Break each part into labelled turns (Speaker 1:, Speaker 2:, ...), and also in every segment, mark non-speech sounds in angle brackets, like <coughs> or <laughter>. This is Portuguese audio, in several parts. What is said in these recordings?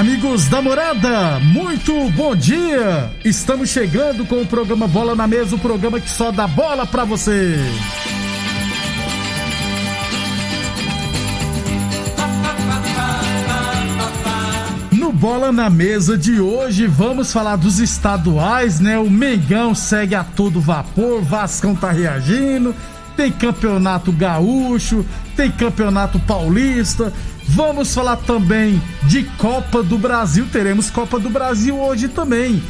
Speaker 1: Amigos da morada, muito bom dia! Estamos chegando com o programa Bola na Mesa o programa que só dá bola pra você. No Bola na Mesa de hoje, vamos falar dos estaduais, né? O Mengão segue a todo vapor, Vascão tá reagindo, tem campeonato gaúcho, tem campeonato paulista. Vamos falar também de Copa do Brasil, teremos Copa do Brasil hoje também.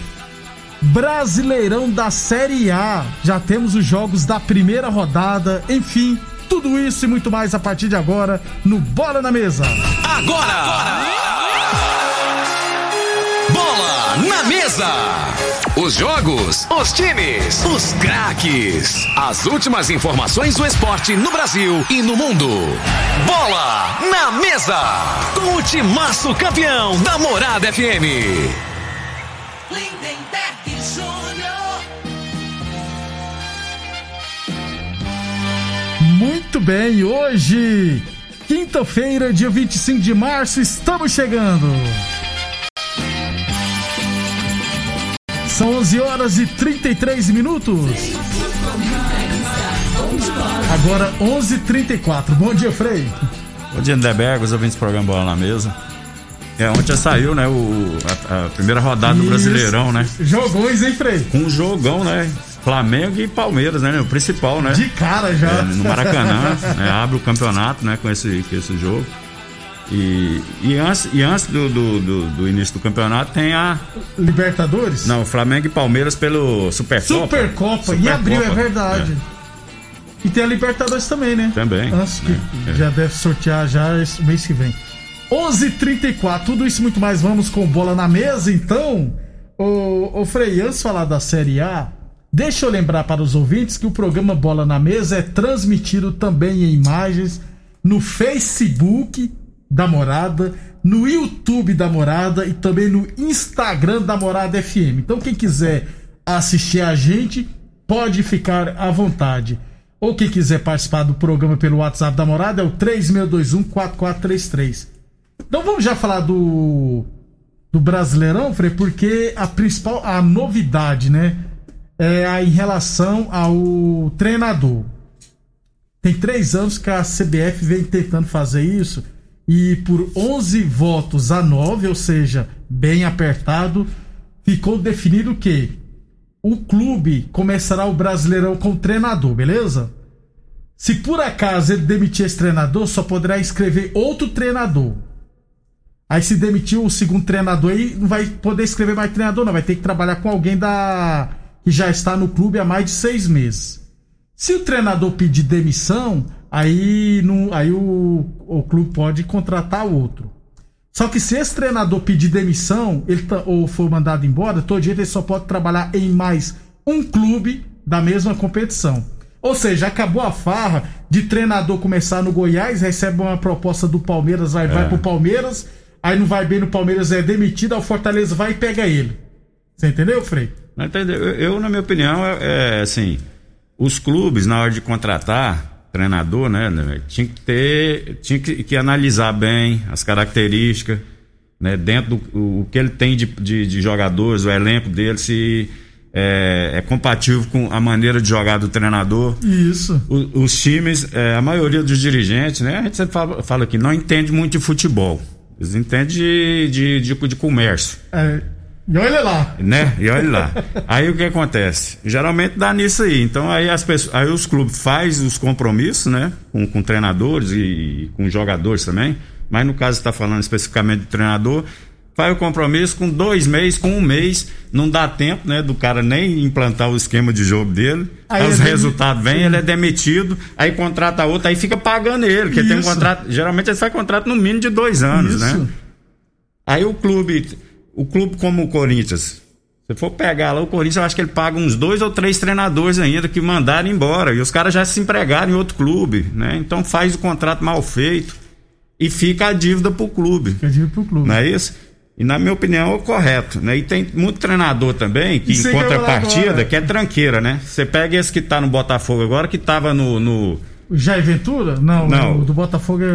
Speaker 1: Brasileirão da Série A, já temos os jogos da primeira rodada, enfim, tudo isso e muito mais a partir de agora no Bola na Mesa.
Speaker 2: Agora! Bola na mesa! Os jogos, os times, os craques. As últimas informações do esporte no Brasil e no mundo. Bola na mesa! Com o timaço campeão da Morada FM.
Speaker 3: Lindenberg.
Speaker 1: Muito bem, hoje, quinta-feira, dia 25 de março, estamos chegando. São 11 horas e 33 minutos. Agora 11:34. Bom dia, Frei.
Speaker 4: Bom dia, Lindeberg, os ouvintes do programa Bola na Mesa. É, ontem já saiu, né, o, a, a primeira rodada do
Speaker 1: Isso.
Speaker 4: Brasileirão, né?
Speaker 1: Jogões, hein, Frei?
Speaker 4: Um jogão, né? Flamengo e Palmeiras, né? O principal, né?
Speaker 1: De cara já.
Speaker 4: É, no Maracanã, né? Abre o campeonato, né? Com esse, com esse jogo. E, e antes, e antes do, do, do- do início do campeonato tem a.
Speaker 1: Libertadores?
Speaker 4: Não, Flamengo e Palmeiras pelo Supercopa.
Speaker 1: Supercopa. Em
Speaker 4: Supercopa,
Speaker 1: abril, é verdade.
Speaker 4: é.
Speaker 1: E tem a Libertadores também, né?
Speaker 4: Também.
Speaker 1: Antes que
Speaker 4: É, é.
Speaker 1: já deve sortear já esse mês que vem. 11:34. Tudo isso e muito mais. Vamos com bola na mesa, então. Ô, ô Frei, antes de falar da Série A, deixa eu lembrar para os ouvintes que o programa Bola na Mesa é transmitido também em imagens no Facebook da Morada, no YouTube da Morada e também no Instagram da Morada FM. Então, quem quiser assistir a gente, pode ficar à vontade. Ou quem quiser participar do programa pelo WhatsApp da Morada é o 3621-4433. Então vamos já falar do, do Brasileirão, Frei, porque a principal, a novidade, né, é a, em relação ao treinador. Tem três anos que a CBF vem tentando fazer isso e por 11 votos a 9, ou seja, bem apertado, ficou definido que o clube começará o Brasileirão com o treinador, beleza? Se por acaso ele demitir esse treinador, só poderá escrever outro treinador. Aí se demitiu o segundo treinador aí, não vai poder escrever mais treinador, não. Vai ter que trabalhar com alguém da que já está no clube há mais de seis meses. Se o treinador pedir demissão, aí, não, aí o, o clube pode contratar outro. Só que se esse treinador pedir demissão ele tá- ou for mandado embora, todo jeito ele só pode trabalhar em mais um clube da mesma competição. Ou seja, acabou a farra de treinador começar no Goiás, recebe uma proposta do Palmeiras, vai, vai pro Palmeiras, aí não vai bem no Palmeiras, é demitido, aí o Fortaleza vai e pega ele. Você entendeu, Frei?
Speaker 4: Não entendeu? Eu, eu, na minha opinião, é, é, assim, os clubes, na hora de contratar treinador, né, né, tinha que ter, tinha que, que analisar bem as características, né, dentro do o, o que ele tem de, de, de jogadores, o elenco dele, se é, é compatível com a maneira de jogar do treinador.
Speaker 1: Isso.
Speaker 4: O- os times, é, a maioria dos dirigentes, né? A gente sempre fala, fala que não entende muito de futebol. Eles entendem de, de, de, de comércio,
Speaker 1: É, e olha lá.
Speaker 4: né? E olha lá. Aí o que acontece? Geralmente dá nisso aí. Então aí as pessoas, aí os clubes fazem os compromissos, né? Com, com treinadores e com jogadores também. Mas no caso está falando especificamente do treinador, faz o compromisso com dois meses, com um mês, não dá tempo, né? Do cara nem implantar o esquema de jogo dele.
Speaker 1: Aí
Speaker 4: Aí os
Speaker 1: é
Speaker 4: resultados vêm, ele é demitido, aí contrata outro, aí fica pagando ele, porque tem um contrato. Geralmente ele faz contrato no mínimo de dois anos,
Speaker 1: Isso.
Speaker 4: né? Aí o clube, o clube como o Corinthians, se for pegar lá o Corinthians, eu acho que ele paga uns dois ou três treinadores ainda que mandaram embora. E os caras já se empregaram em outro clube, né? Então faz o contrato mal feito e fica a dívida pro clube.
Speaker 1: Quer dizer pro clube.
Speaker 4: Não é isso? E na minha opinião é o correto, né? E tem muito treinador também que em contrapartida que é tranqueira, né? Você pega esse que tá no Botafogo agora, que tava no. no
Speaker 1: Jair Ventura? Não,
Speaker 4: Não.
Speaker 1: o do Botafogo é.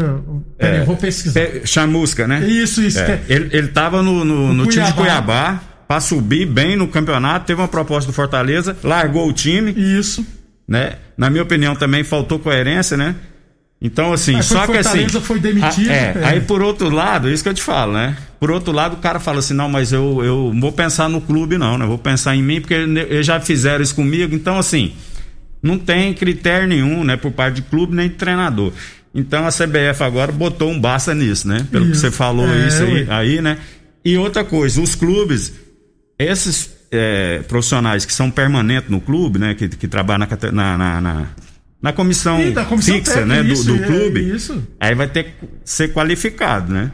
Speaker 1: Peraí, eu vou pesquisar.
Speaker 4: é, Chamusca, né?
Speaker 1: Isso, isso.
Speaker 4: É,
Speaker 1: é-
Speaker 4: ele, ele tava no, no, no time de
Speaker 1: Cuiabá.
Speaker 4: Pra subir bem no campeonato, teve uma proposta do Fortaleza, largou o time,
Speaker 1: Isso.
Speaker 4: né? Na minha opinião também faltou coerência, né? Então, assim, só que assim.
Speaker 1: Fortaleza, foi demitido,
Speaker 4: a- é,
Speaker 1: é.
Speaker 4: Aí por outro lado, isso que eu te falo, né? Por outro lado, o cara fala assim: não, mas eu, eu vou pensar no clube, não, né? Vou pensar em mim, porque eles já fizeram isso comigo. Então, assim, não tem critério nenhum, né? Por parte de clube nem de treinador. Então a CBF agora botou um basta nisso, né? Pelo que
Speaker 1: Isso.
Speaker 4: você falou
Speaker 1: É,
Speaker 4: isso aí, aí, né? E outra coisa, os clubes, esses é, profissionais que são permanentes no clube, né? Que, que trabalham na, na, na, na, na comissão,
Speaker 1: da comissão
Speaker 4: fixa,
Speaker 1: técnica,
Speaker 4: né? Do,
Speaker 1: isso,
Speaker 4: do
Speaker 1: é,
Speaker 4: clube.
Speaker 1: isso.
Speaker 4: Aí vai ter que ser qualificado, né?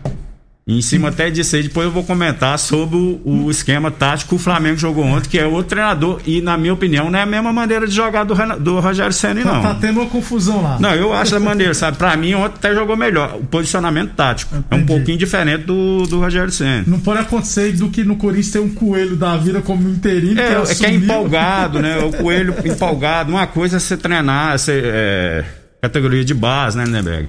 Speaker 4: E em cima até disso aí, depois eu vou comentar sobre o, o esquema tático que o Flamengo jogou ontem, que é outro treinador. E, na minha opinião, não é a mesma maneira de jogar do, do Rogério Senna,
Speaker 1: Tá,
Speaker 4: não.
Speaker 1: tá tendo uma confusão lá.
Speaker 4: Não, eu acho da maneira, sabe? Pra mim, ontem até jogou melhor. O posicionamento tático. É um
Speaker 1: Entendi.
Speaker 4: pouquinho diferente do, do Rogério Senna.
Speaker 1: Não pode acontecer do que no Corinthians tem um coelho da vida como interino.
Speaker 4: É, é que é empolgado, né? O coelho empolgado. Uma coisa é você treinar, você, é, categoria de base, né, Neberg?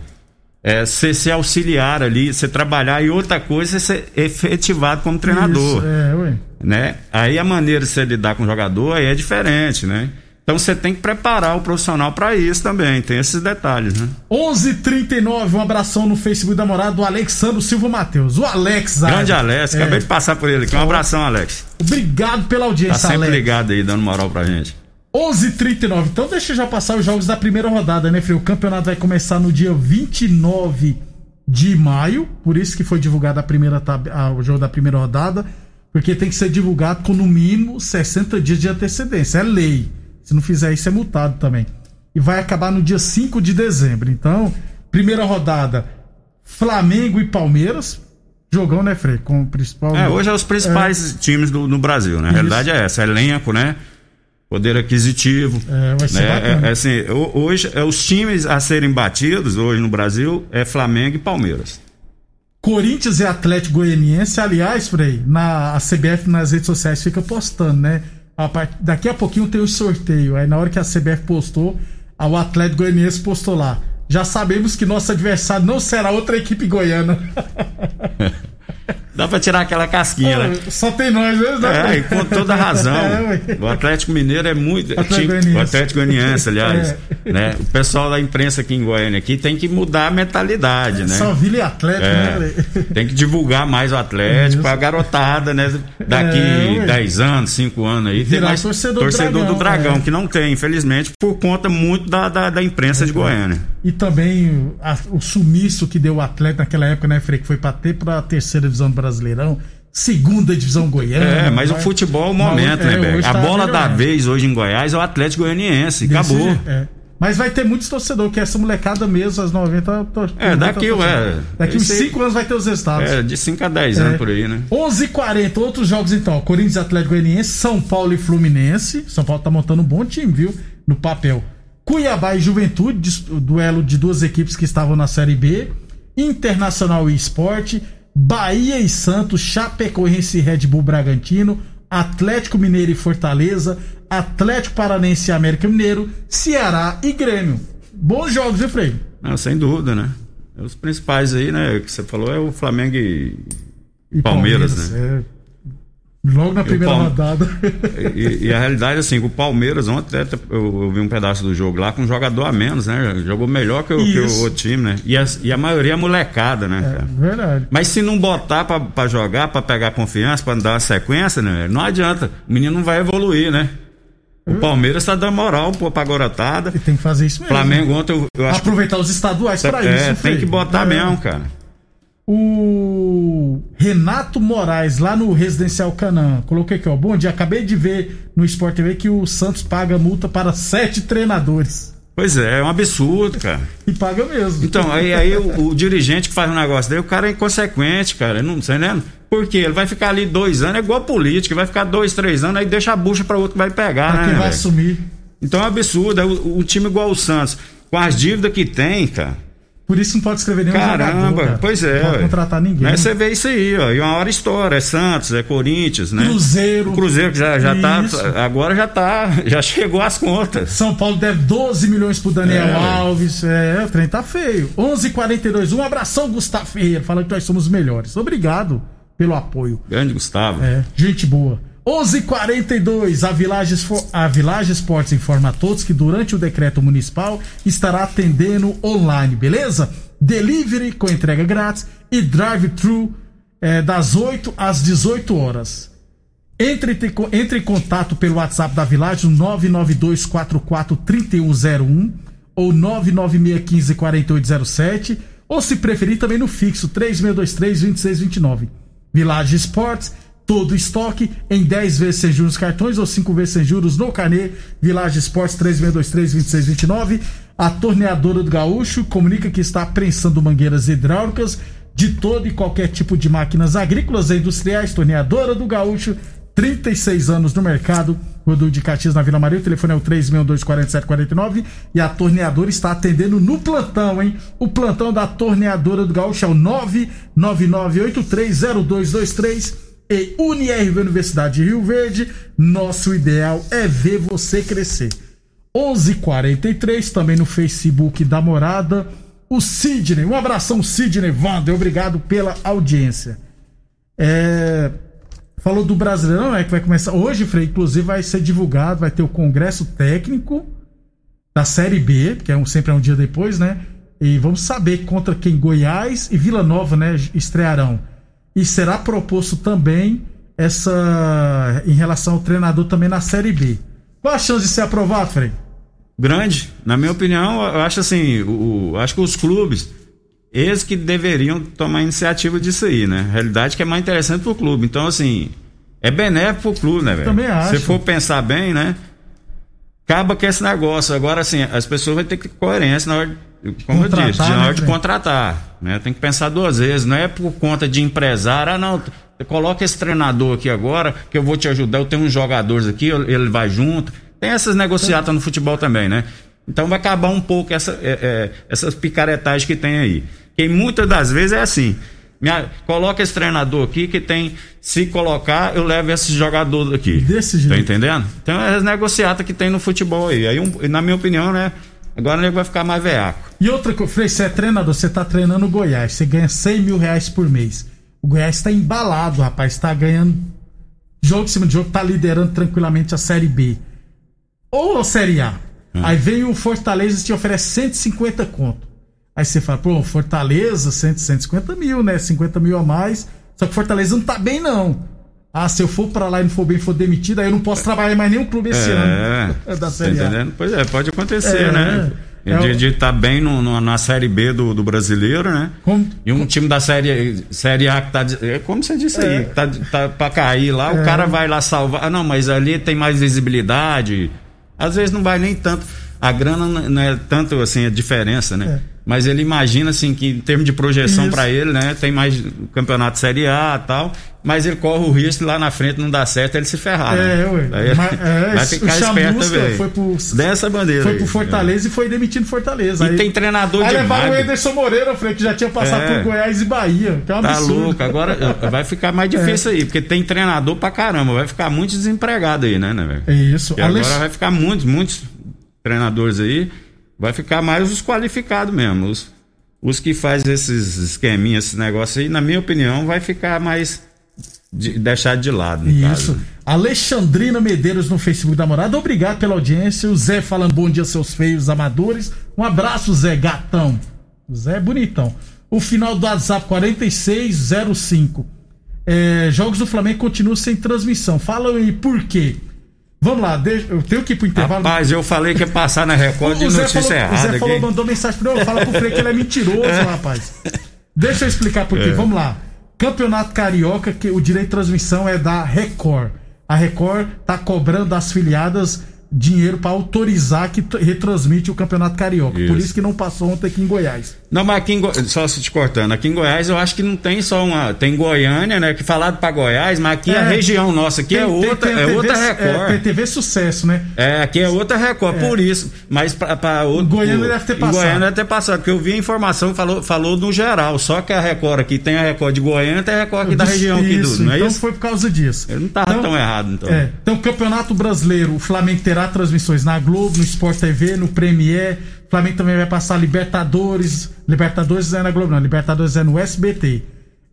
Speaker 4: É você ser auxiliar ali, você trabalhar. E outra coisa é ser efetivado como treinador,
Speaker 1: Isso, é, ué.
Speaker 4: né? Aí a maneira de você lidar com o jogador aí é diferente, né? Então você tem que preparar o profissional para isso também. Tem esses detalhes, né?
Speaker 1: 11:39 um abração no Facebook da morada do Alexandro Silva Matheus. O Alex.
Speaker 4: Grande
Speaker 1: Zara.
Speaker 4: Alex,
Speaker 1: É,
Speaker 4: acabei de passar por ele aqui. Um abração, Alex.
Speaker 1: Obrigado pela
Speaker 4: Tá
Speaker 1: audiência,
Speaker 4: sempre
Speaker 1: Alex.
Speaker 4: ligado aí, dando moral pra gente.
Speaker 1: 11:39. Então deixa eu já passar os jogos da primeira rodada, né, Frio? O campeonato vai começar no dia 29 de maio, por isso que foi divulgado a primeira tab- ah, o jogo da primeira rodada, porque tem que ser divulgado com no mínimo 60 dias de antecedência, é lei. Se não fizer isso é multado também. E vai acabar no dia 5 de dezembro. Então, primeira rodada, Flamengo e Palmeiras. Jogão, né, Frei? Com o principal.
Speaker 4: É, hoje é os principais times do, no Brasil, né? A realidade é essa, elenco, né? Poder aquisitivo.
Speaker 1: É, vai ser
Speaker 4: né? É, é assim, ho- hoje, é, os times a serem batidos hoje no Brasil é Flamengo e Palmeiras.
Speaker 1: Corinthians e Atlético Goianiense, aliás, Frei, na a CBF nas redes sociais fica postando, né? A part- daqui a pouquinho tem o sorteio. Aí na hora que a CBF postou, o Atlético Goianiense postou lá. Já sabemos que nosso adversário não será outra equipe goiana. <laughs>
Speaker 4: Dá pra tirar aquela casquinha, né?
Speaker 1: Só tem nós, né?
Speaker 4: É, e com toda razão. <laughs>
Speaker 1: É,
Speaker 4: o Atlético Mineiro é muito.
Speaker 1: Atlético
Speaker 4: tinha- o Atlético Goianiense, aliás. <laughs>
Speaker 1: É.
Speaker 4: né? O pessoal da imprensa aqui em Goiânia aqui tem que mudar a mentalidade, né?
Speaker 1: Só Vila e Atlético,
Speaker 4: É,
Speaker 1: né, <laughs>
Speaker 4: tem que divulgar mais o Atlético, a garotada, né? Daqui
Speaker 1: É, ué.
Speaker 4: 10 anos, 5 anos aí, tem
Speaker 1: Virar
Speaker 4: mais
Speaker 1: torcedor do Dragão,
Speaker 4: do Dragão,
Speaker 1: é.
Speaker 4: que não tem, infelizmente, por conta muito da, da, da imprensa de Goiânia.
Speaker 1: E também a- o sumiço que deu o Atlético naquela época, né, Frei? Que foi pra ter pra terceira divisão do Brasileirão, segunda divisão goiana.
Speaker 4: É, mas o futebol é o momento,
Speaker 1: é,
Speaker 4: né, Beck?
Speaker 1: hoje
Speaker 4: A
Speaker 1: tá
Speaker 4: bola da
Speaker 1: melhorando.
Speaker 4: vez hoje em Goiás é o Atlético Goianiense.
Speaker 1: Desse
Speaker 4: Acabou.
Speaker 1: é. Mas vai ter muitos torcedores, que essa molecada mesmo, as 90. tor-
Speaker 4: É, daqui, ué.
Speaker 1: Daqui uns
Speaker 4: Esse aí-
Speaker 1: 5 anos vai ter os resultados.
Speaker 4: É, de 5 a 10
Speaker 1: É.
Speaker 4: anos por aí, né?
Speaker 1: 11h40, outros jogos então. Corinthians e Atlético Goianiense, São Paulo e Fluminense. São Paulo tá montando um bom time, viu? No papel. Cuiabá e Juventude, duelo de duas equipes que estavam na Série B. Internacional e Esporte. Bahia e Santos, Chapecoense e Red Bull Bragantino. Atlético Mineiro e Fortaleza. Atlético Paranense e América Mineiro. Ceará e Grêmio. Bons jogos, viu, Frei?
Speaker 4: Não, sem dúvida, né? Os principais aí, né, que você falou é o Flamengo e
Speaker 1: E
Speaker 4: Palmeiras, né?
Speaker 1: é. Logo na primeira
Speaker 4: Palme-
Speaker 1: rodada.
Speaker 4: E, e a realidade, assim, o Palmeiras ontem, até eu, eu vi um pedaço do jogo lá com um jogador a menos, né? Jogou melhor que o, que o time, né? E a, e a maioria é molecada, né?
Speaker 1: É,
Speaker 4: cara?
Speaker 1: verdade.
Speaker 4: Mas se não botar pra, pra jogar, pra pegar confiança, pra dar uma sequência, né? Não adianta. O menino não vai evoluir, né? O Palmeiras tá dando moral pô, pra garotada.
Speaker 1: E tem que fazer isso mesmo.
Speaker 4: Flamengo ontem, eu, eu acho que
Speaker 1: Aproveitar os estaduais pra
Speaker 4: é,
Speaker 1: isso.
Speaker 4: tem
Speaker 1: Frei.
Speaker 4: que botar
Speaker 1: É.
Speaker 4: mesmo, cara.
Speaker 1: O Renato Moraes, lá no Residencial Canã, coloquei aqui, ó. Bom dia, acabei de ver no Sport TV que o Santos paga multa para sete treinadores.
Speaker 4: Pois é, é um absurdo, cara.
Speaker 1: E paga mesmo.
Speaker 4: Então, aí, aí o, o dirigente que faz um negócio dele, o cara é inconsequente, cara. Não tá entendendo? Por quê? Ele vai ficar ali dois anos, é igual política, vai ficar dois, três anos, aí deixa a bucha pra outro que vai pegar,
Speaker 1: pra
Speaker 4: né?
Speaker 1: quem vai
Speaker 4: velho?
Speaker 1: assumir.
Speaker 4: Então é um absurdo. é o, o time igual o Santos, com as dívidas que tem, cara.
Speaker 1: Por isso não pode escrever nenhum
Speaker 4: Caramba,
Speaker 1: jogador, cara.
Speaker 4: pois é.
Speaker 1: Não pode contratar ninguém.
Speaker 4: Né, Você vê isso aí, ó. E uma hora estoura. É Santos, é Corinthians, né?
Speaker 1: Cruzeiro.
Speaker 4: O Cruzeiro que já, já
Speaker 1: Isso.
Speaker 4: tá. Agora já tá. Já chegou às contas.
Speaker 1: São Paulo deve 12 milhões pro Daniel
Speaker 4: É.
Speaker 1: Alves. É, o trem tá feio. 11:42. Um abração, Gustavo Ferreira, falando que nós somos os melhores. Obrigado pelo apoio.
Speaker 4: Grande Gustavo.
Speaker 1: É, gente boa. 11:42 a Village a Village Esportes informa a todos que durante o decreto municipal estará atendendo online, beleza? Delivery com entrega grátis e drive-thru é, das 8 às 18 horas. Entre, entre em contato pelo WhatsApp da Village no 992443101 ou 996154807 ou se preferir também no fixo 36232629. Village Esportes, todo estoque em 10 vezes sem juros cartões ou 5 vezes sem juros no carnê. Village Esportes 36232629. A torneadora do Gaúcho comunica que está prensando mangueiras hidráulicas de todo e qualquer tipo de máquinas agrícolas e industriais. Torneadora do Gaúcho 36 anos no mercado. Rodul de Caxias na Vila Maria. O telefone é o 3624749 e a torneadora está atendendo no plantão, hein? O plantão da torneadora do Gaúcho é o 999830223 e UniRV Universidade de Rio Verde. Nosso ideal é ver você crescer. 11:43 também no Facebook da Morada. O Sidney, um abração Sidney Wander, obrigado pela audiência. É, falou do Brasileirão, né, que vai começar hoje, Frei, inclusive vai ser divulgado, vai ter o congresso técnico da Série B, que é um, sempre é um dia depois, né? E vamos saber contra quem Goiás e Vila Nova, né, estrearão. E será proposto também essa em relação ao treinador também na Série B. Qual a chance de ser aprovado, Frei?
Speaker 4: Grande. Na minha opinião, eu acho assim, o, acho que os clubes, eles que deveriam tomar iniciativa disso aí, né? A realidade é que é mais interessante pro clube. Então, assim, é benéfico pro clube, né, velho?
Speaker 1: Também acho.
Speaker 4: Se for pensar bem, né? Acaba com esse negócio. Agora, assim, as pessoas vão ter que ter coerência na hora, como eu
Speaker 1: Contratar,
Speaker 4: disse, na
Speaker 1: né,
Speaker 4: hora de
Speaker 1: Fred?
Speaker 4: contratar. Né? Tem que pensar duas vezes. Não é por conta de empresário. Ah, não, coloca esse treinador aqui agora, que eu vou te ajudar. Eu tenho uns jogadores aqui, eu- ele vai junto. Tem essas negociatas no futebol também, né? Então vai acabar um pouco essa, é, é, essas picaretagens que tem aí. Que muitas das vezes é assim. Minha- coloca esse treinador aqui que tem. Se colocar, eu levo esse jogador aqui.
Speaker 1: Desse jeito.
Speaker 4: Tá entendendo? Então é as negociatas que tem no futebol aí. Aí, um- na minha opinião, né? Agora o nego vai ficar mais veaco.
Speaker 1: E outra coisa, Frei, você é treinador, você tá treinando o Goiás, você ganha 100 mil reais por mês. O Goiás tá embalado, rapaz, tá ganhando jogo em cima de jogo, tá liderando tranquilamente a Série B. Ou a Série A. Aí vem o Fortaleza e te oferece 150 conto. Aí você fala, pô, Fortaleza, 100, 150 mil, né? 50 mil a mais. Só que Fortaleza não tá bem, não. Ah, se eu for pra lá e não for bem, for demitido, aí eu não posso trabalhar em mais nenhum clube esse
Speaker 4: É,
Speaker 1: ano. da
Speaker 4: tá
Speaker 1: Série A.
Speaker 4: entendendo? Pois é, pode acontecer,
Speaker 1: É,
Speaker 4: né?
Speaker 1: é
Speaker 4: de estar bem no- no- na Série B do, do brasileiro, né?
Speaker 1: Como-
Speaker 4: E um time da série, série A que tá. é Como você disse
Speaker 1: É.
Speaker 4: aí, tá, tá pra cair lá, o cara vai lá salvar. Ah, não, mas ali tem mais visibilidade. Às vezes não vai nem tanto. A grana não- não é tanto assim a diferença, né?
Speaker 1: É.
Speaker 4: Mas ele imagina assim que em termos de projeção pra ele, né? Tem mais campeonato Série A e tal. Mas ele corre o risco de lá na frente não dar certo, ele se ferrar.
Speaker 1: É,
Speaker 4: né?
Speaker 1: ué.
Speaker 4: Aí
Speaker 1: Mas, é, <laughs>
Speaker 4: vai
Speaker 1: o
Speaker 4: ficar esperto também.
Speaker 1: foi pro-
Speaker 4: Dessa bandeira.
Speaker 1: Foi
Speaker 4: aí.
Speaker 1: pro Fortaleza e foi demitido Fortaleza.
Speaker 4: E
Speaker 1: Aí-
Speaker 4: tem treinador
Speaker 1: Aí
Speaker 4: de
Speaker 1: levaram o. Ederson Moreira, Frei, que já tinha passado
Speaker 4: É.
Speaker 1: por Goiás e Bahia. Que é um
Speaker 4: Tá
Speaker 1: absurdo.
Speaker 4: louco, agora <laughs> vai ficar mais difícil aí, porque tem treinador pra caramba, vai ficar muito desempregado aí, né, né, velho?
Speaker 1: É isso. Alex-
Speaker 4: agora vai ficar muitos, muitos treinadores aí, vai ficar mais os qualificados mesmo, os, os que fazem esses esqueminhas, esses negócios aí, na minha opinião, vai ficar mais de- deixado de lado.
Speaker 1: Isso.
Speaker 4: caso.
Speaker 1: Alexandrina Medeiros no Facebook da Morada. Obrigado pela audiência. O Zé falando bom dia, seus feios amadores. Um abraço, Zé Gatão. Zé é bonitão. O final do WhatsApp 4605. É, jogos do Flamengo continuam sem transmissão. Fala aí por quê. Vamos lá, deixa- eu tenho que ir pro intervalo.
Speaker 4: Rapaz, eu falei que ia passar na Record de
Speaker 1: O
Speaker 4: notícia
Speaker 1: falou, o
Speaker 4: errada
Speaker 1: Zé falou, mandou mensagem pra eu. Fala pro Frei que ele é mentiroso, <laughs> rapaz. Deixa eu explicar por quê.
Speaker 4: É.
Speaker 1: Vamos lá. Campeonato Carioca, que o direito de transmissão é da Record. A Record tá cobrando das filiadas dinheiro pra autorizar que retransmite o Campeonato Carioca. Por
Speaker 4: Isso.
Speaker 1: isso que não passou ontem aqui em Goiás.
Speaker 4: Não, mas aqui em Go... só se te cortando, aqui em Goiás eu acho que não tem só uma. Tem Goiânia, né? Que falado pra Goiás, mas aqui a
Speaker 1: É.
Speaker 4: região nossa aqui é
Speaker 1: Tem- tem-
Speaker 4: outra,
Speaker 1: tem
Speaker 4: é
Speaker 1: TV
Speaker 4: outra
Speaker 1: É,
Speaker 4: Record.
Speaker 1: tem TV Sucesso, né?
Speaker 4: É, aqui é outra Record, por isso. Mas pra outro.
Speaker 1: Goiânia deve ter passado.
Speaker 4: Goiânia deve ter passado, porque eu vi a informação, falou, falou no geral. Só que a Record aqui tem a Record de Goiânia tem a Record aqui da região aqui do. Não é
Speaker 1: então
Speaker 4: isso?
Speaker 1: foi por causa disso.
Speaker 4: Eu não tava tão errado, então.
Speaker 1: É, então, Campeonato Brasileiro, o Flamengo terá transmissões na Globo, no Sport TV, no Premier. O Flamengo também vai passar Libertadores. Libertadores é na Globo, não. Libertadores é no SBT.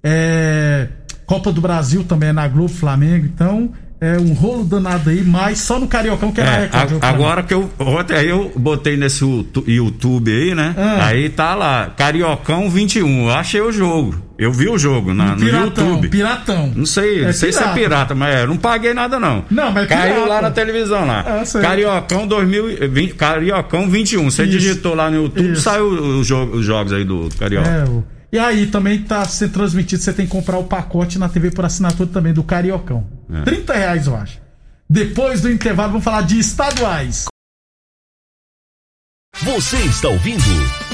Speaker 1: É, Copa do Brasil também é na Globo, Flamengo. Então, é um rolo danado aí, mas só no Cariocão que é,
Speaker 4: É, agora que eu. Ontem aí eu botei nesse Youtu- YouTube aí, né?
Speaker 1: Ah.
Speaker 4: Aí tá lá, Cariocão 21. Eu achei o jogo. Eu vi o jogo na, no
Speaker 1: Piratão,
Speaker 4: YouTube.
Speaker 1: Piratão.
Speaker 4: Não sei,
Speaker 1: É
Speaker 4: não sei se é
Speaker 1: pirata.
Speaker 4: pirata, mas é, eu não paguei nada não.
Speaker 1: Não, mas é
Speaker 4: Caiu
Speaker 1: pirata.
Speaker 4: lá na televisão lá.
Speaker 1: Sei.
Speaker 4: Cariocão 2020, Cariocão 21. Você
Speaker 1: Isso.
Speaker 4: digitou lá no YouTube,
Speaker 1: Isso.
Speaker 4: saiu os, jo- os jogos aí do Carioca.
Speaker 1: É, o- E aí também tá sendo transmitido, você tem que comprar o pacote na TV por assinatura também do Cariocão.
Speaker 4: É.
Speaker 1: 30 reais, eu acho. Depois do intervalo, vamos falar de estaduais.
Speaker 5: Você está ouvindo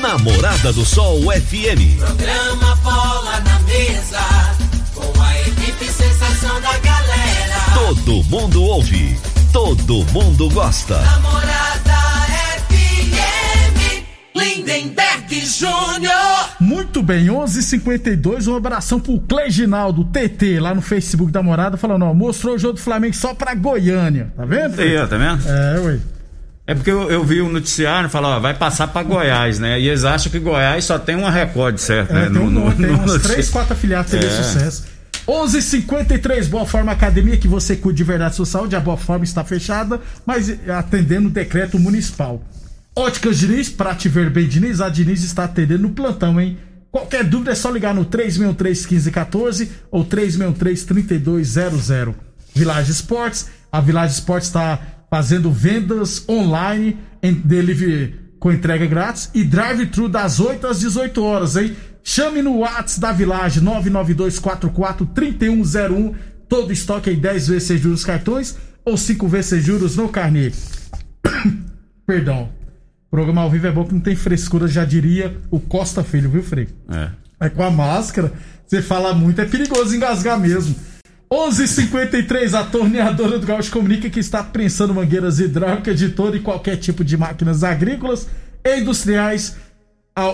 Speaker 5: Namorada do Sol FM.
Speaker 3: Programa
Speaker 5: Todo mundo ouve, todo mundo gosta.
Speaker 3: Namorada FM, Lindenberg Júnior.
Speaker 1: Muito bem, 11:52 um abração pro Cleginaldo TT lá no Facebook da Morada, falando, ó, mostrou o jogo do Flamengo só pra Goiânia, tá vendo?
Speaker 4: Aí, ó, tá vendo?
Speaker 1: É, ué.
Speaker 4: É porque eu, eu vi o noticiário e falou, ó, vai passar pra Goiás, né? E eles acham que Goiás só tem uma Record, certo?
Speaker 1: É,
Speaker 4: né?
Speaker 1: tem,
Speaker 4: No-
Speaker 1: um,
Speaker 4: no-
Speaker 1: tem
Speaker 4: no
Speaker 1: uns
Speaker 4: noticiário.
Speaker 1: 3, 4 afiliados TV
Speaker 4: É.
Speaker 1: Sucesso. 11:53 Boa Forma Academia, que você cuide de verdade da sua saúde. A Boa Forma está fechada, mas atendendo o decreto municipal. Óticas Diniz, pra te ver bem, Diniz. A Diniz está atendendo no plantão, hein? Qualquer dúvida é só ligar no 363-1514 ou 363-3200. Village Esportes. A Village Esportes está fazendo vendas online em delivery com entrega grátis e drive-thru das 8 às 18 horas, hein? Chame no WhatsApp da Village 992443101. Todo estoque em 10 vezes sem juros cartões ou 5 vezes sem juros no carnê. <coughs> Perdão. Programa ao vivo é bom que não tem frescura, já diria o Costa Filho, viu, Frei?
Speaker 4: É.
Speaker 1: É com a máscara, você fala muito, é perigoso engasgar mesmo. 11:53 a torneadora do Gaúcho comunica que está prensando mangueiras hidráulicas de todo e qualquer tipo de máquinas agrícolas e industriais.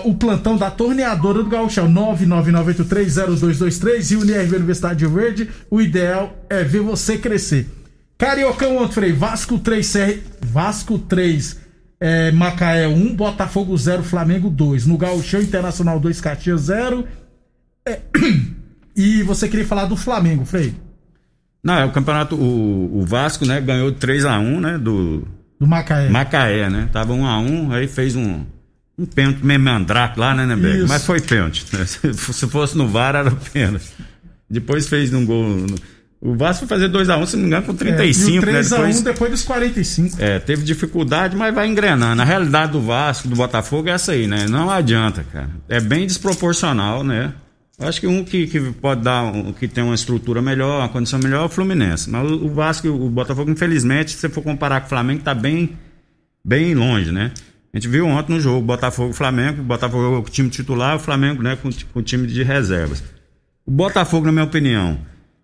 Speaker 1: O plantão da torneadora do Gaúcho é o 999830223 e UniRV Universidade Verde. O ideal é ver você crescer. Cariocão ontem. Vasco 3, CR... Vasco 3, é, Macaé 1, Botafogo 0, Flamengo 2. No Gauchão Internacional 2, Caxias 0. É, <clears throat> E você queria falar do Flamengo, Frei?
Speaker 4: Não, é o campeonato, o, o Vasco, né, ganhou 3x1, né, do
Speaker 1: Do Macaé.
Speaker 4: Macaé, né? Tava 1x1, aí fez um, um pênalti meio mandrake lá, né, Neberg?
Speaker 1: Isso.
Speaker 4: Mas foi pênalti. né? <laughs> Se fosse no VAR, era pênalti. Depois fez um gol. no- O Vasco foi fazer 2x1, se não me engano, com
Speaker 1: É,
Speaker 4: 35,
Speaker 1: e o
Speaker 4: né?
Speaker 1: 3 a 1
Speaker 4: Depois,
Speaker 1: depois dos 45.
Speaker 4: é, teve dificuldade, mas vai engrenando. A realidade do Vasco, do Botafogo é essa aí, né? Não adianta, cara. É bem desproporcional, né? Acho que um que, que pode dar, um, que tem uma estrutura melhor, uma condição melhor é o Fluminense. Mas o, Vasco o Botafogo, infelizmente, se você for comparar com o Flamengo, tá bem, bem longe, né? A gente viu ontem no jogo Botafogo e Flamengo, Botafogo com o time titular, o Flamengo, né, com, com o time de reservas. O Botafogo, na minha opinião,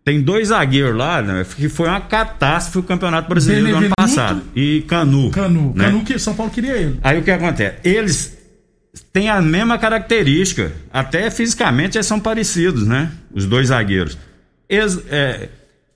Speaker 4: tem dois zagueiros lá, né, que foi uma catástrofe o Campeonato Brasileiro do ano passado. E Canu.
Speaker 1: Canu.
Speaker 4: né?
Speaker 1: Canu que São Paulo queria ele.
Speaker 4: Aí o que acontece? Eles têm a mesma característica, até fisicamente eles são parecidos, né? Os dois zagueiros. Eles, é,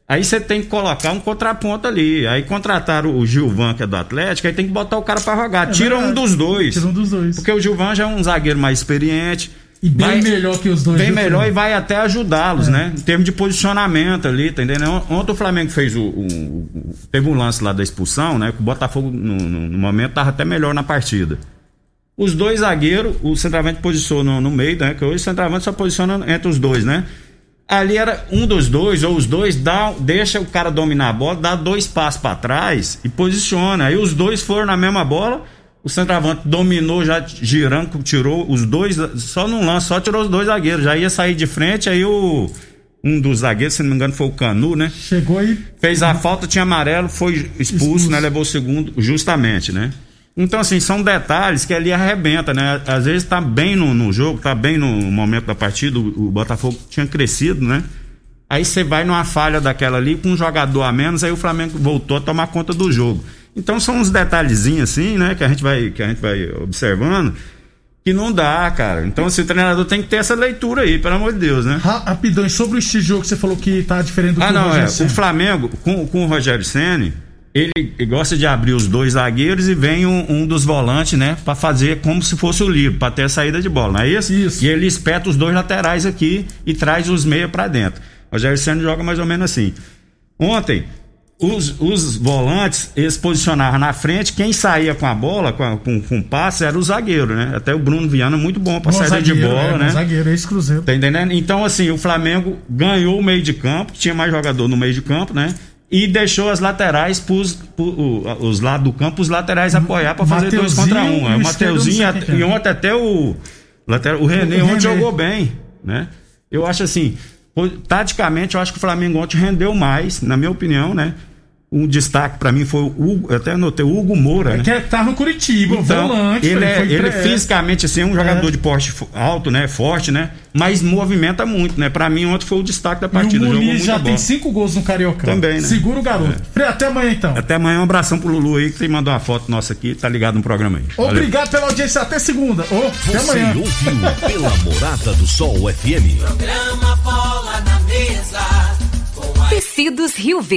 Speaker 4: aí você tem que colocar um contraponto ali. Aí contrataram o Gilvan, que é do Atlético, aí tem que botar o cara pra jogar. Tira um
Speaker 1: verdade.
Speaker 4: dos dois.
Speaker 1: Tira um dos dois.
Speaker 4: Porque o Gilvan já é um zagueiro mais experiente.
Speaker 1: E bem
Speaker 4: vai-
Speaker 1: melhor que os dois.
Speaker 4: Bem melhor e
Speaker 1: Fernando?
Speaker 4: vai até ajudá-los,
Speaker 1: É.
Speaker 4: né? Em termos de posicionamento ali, tá entendendo? Ontem o Flamengo fez o, o- o- Teve um lance lá da expulsão, né? Que o Botafogo, no, no- no momento, tava até melhor na partida. Os dois zagueiros, o centroavante posicionou no meio, né? Que hoje o centroavante só posiciona entre os dois, né? Ali era um dos dois, ou os dois, dá, deixa o cara dominar a bola, dá dois passos pra trás e posiciona. Aí os dois foram na mesma bola, o centroavante dominou já girando, tirou os dois, só num lance, só tirou os dois zagueiros. Já ia sair de frente, aí o. Um dos zagueiros, se não me engano, foi o Canu, né?
Speaker 1: Chegou aí.
Speaker 4: Fez a falta, tinha amarelo, foi expulso,
Speaker 1: Expulso.
Speaker 4: né? Levou o segundo, justamente, né? Então, assim, são detalhes que ali arrebenta, né? Às vezes tá bem no, no jogo, tá bem no momento da partida, o, o Botafogo tinha crescido, né? Aí você vai numa falha daquela ali, com um jogador a menos, aí o Flamengo voltou a tomar conta do jogo. Então são uns detalhezinhos assim, né, que a gente vai, que a gente vai observando, que não dá, cara. Então, assim, o treinador tem que ter essa leitura aí, pelo amor de Deus, né?
Speaker 1: Ra- Rapidão, e sobre o estilo jogo que você falou que tá diferente do
Speaker 4: Ah,
Speaker 1: que o
Speaker 4: não, é.
Speaker 1: Rogério
Speaker 4: O
Speaker 1: Ceni.
Speaker 4: Flamengo, com, com o Rogério Ceni, ele gosta de abrir os dois zagueiros e vem um, um dos volantes, né, Pra fazer como se fosse o livre, pra ter a saída de bola, não é isso?
Speaker 1: Isso.
Speaker 4: E ele espeta os dois laterais aqui e traz os meia pra dentro. O Rogério Ceni joga mais ou menos assim. Ontem, os, os volantes, eles posicionavam na frente, quem saía com a bola, com, a- com, com passe, era o zagueiro, né? Até o Bruno Viana, muito bom pra
Speaker 1: Bom
Speaker 4: saída de
Speaker 1: zagueiro,
Speaker 4: bola,
Speaker 1: é,
Speaker 4: né?
Speaker 1: Zagueiro, esse Cruzeiro.
Speaker 4: Tá entendendo? Então, assim, o Flamengo ganhou o meio de campo, tinha mais jogador no meio de campo, né? E deixou as laterais pros, pro- o- os lados do campo, os laterais apoiar pra fazer dois contra um.
Speaker 1: e
Speaker 4: É,
Speaker 1: o
Speaker 4: Mateuzinho, e
Speaker 1: que é.
Speaker 4: ontem até o, lateral, o René
Speaker 1: O
Speaker 4: ontem
Speaker 1: René.
Speaker 4: jogou bem, né? Eu acho assim, taticamente, eu acho que o Flamengo ontem rendeu mais, na minha opinião, né? Um destaque pra mim foi o Hugo, eu até anotei o Hugo Moura, né?
Speaker 1: Que é- tá no Curitiba,
Speaker 4: Então,
Speaker 1: volante.
Speaker 4: ele, é,
Speaker 1: foi
Speaker 4: ele
Speaker 1: pré-
Speaker 4: fisicamente assim, é um jogador
Speaker 1: É.
Speaker 4: de porte alto, né? Forte, né? Mas movimenta muito, né? Pra mim, ontem foi o destaque da
Speaker 1: E
Speaker 4: partida.
Speaker 1: o
Speaker 4: Jogou
Speaker 1: Muniz já
Speaker 4: bola.
Speaker 1: tem cinco gols no Cariocão.
Speaker 4: Também, né?
Speaker 1: Segura o garoto. Frei, até amanhã então.
Speaker 4: Até amanhã, um abração pro Lulu aí, que mandou uma foto nossa aqui, tá ligado no programa aí. Valeu.
Speaker 1: Obrigado pela audiência. Até segunda. Ô, até
Speaker 6: Você
Speaker 1: amanhã.
Speaker 6: ouviu pela Morada do Sol FM.
Speaker 3: Programa Bola na Mesa.
Speaker 7: Tecidos Rio Verde.